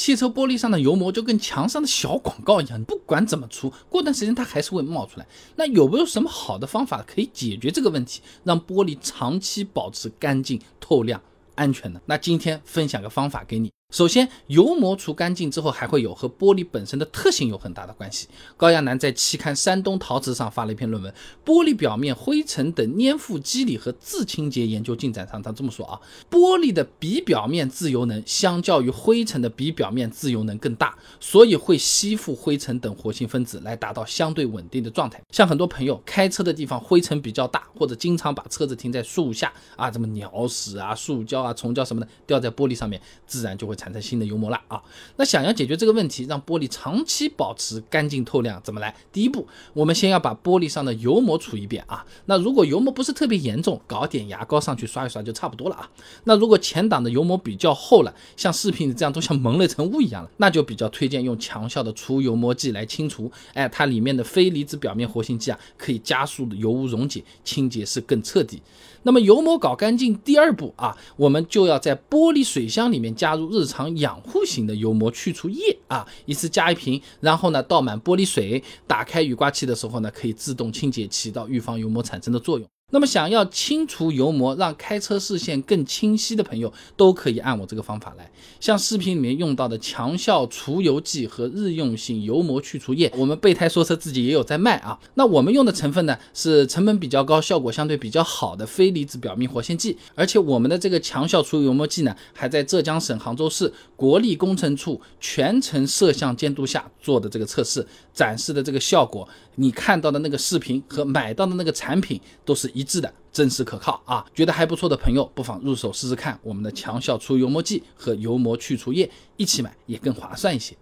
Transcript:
汽车玻璃上的油膜就跟墙上的小广告一样，不管怎么出，过段时间它还是会冒出来。那有没有什么好的方法可以解决这个问题，让玻璃长期保持干净、透亮、安全呢？那今天分享个方法给你。首先，油膜除干净之后，还会有和玻璃本身的特性有很大的关系。高亚男在期刊《山东陶瓷》上发了一篇论文，《玻璃表面灰尘等粘附机理和自清洁研究进展》上，他这么说啊：玻璃的比表面自由能相较于灰尘的比表面自由能更大，所以会吸附灰尘等活性分子，来达到相对稳定的状态。像很多朋友开车的地方灰尘比较大，或者经常把车子停在树下啊，什么鸟屎啊、塑胶啊、虫胶什么的掉在玻璃上面，自然就会。产生新的油膜了啊！那想要解决这个问题，让玻璃长期保持干净透亮，怎么来？第一步，我们先要把玻璃上的油膜除一遍啊。那如果油膜不是特别严重，搞点牙膏上去刷一刷就差不多了啊。那如果前挡的油膜比较厚了，像视频里这样都像蒙了一层雾一样了，那就比较推荐用强效的除油膜剂来清除。哎，它里面的非离子表面活性剂啊，可以加速油污溶解，清洁是更彻底。那么油膜搞干净，第二步啊，我们就要在玻璃水箱里面加入日常养护型的油膜去除液啊，一次加一瓶，然后呢倒满玻璃水，打开雨刮器的时候呢，可以自动清洁，起到预防油膜产生的作用。那么想要清除油膜，让开车视线更清晰的朋友，都可以按我这个方法来。像视频里面用到的强效除油剂和日用性油膜去除液，我们备胎说车自己也有在卖啊。那我们用的成分呢，是成本比较高、效果相对比较好的非离子表面活性剂，而且我们的这个强效除油膜剂呢，还在浙江省杭州市国立工程处全程摄像监督下做的这个测试，展示的这个效果，你看到的那个视频和买到的那个产品都是一。一致的，真实可靠啊！觉得还不错的朋友，不妨入手试试看我们的强效除油膜剂和油膜去除液，一起买也更划算一些。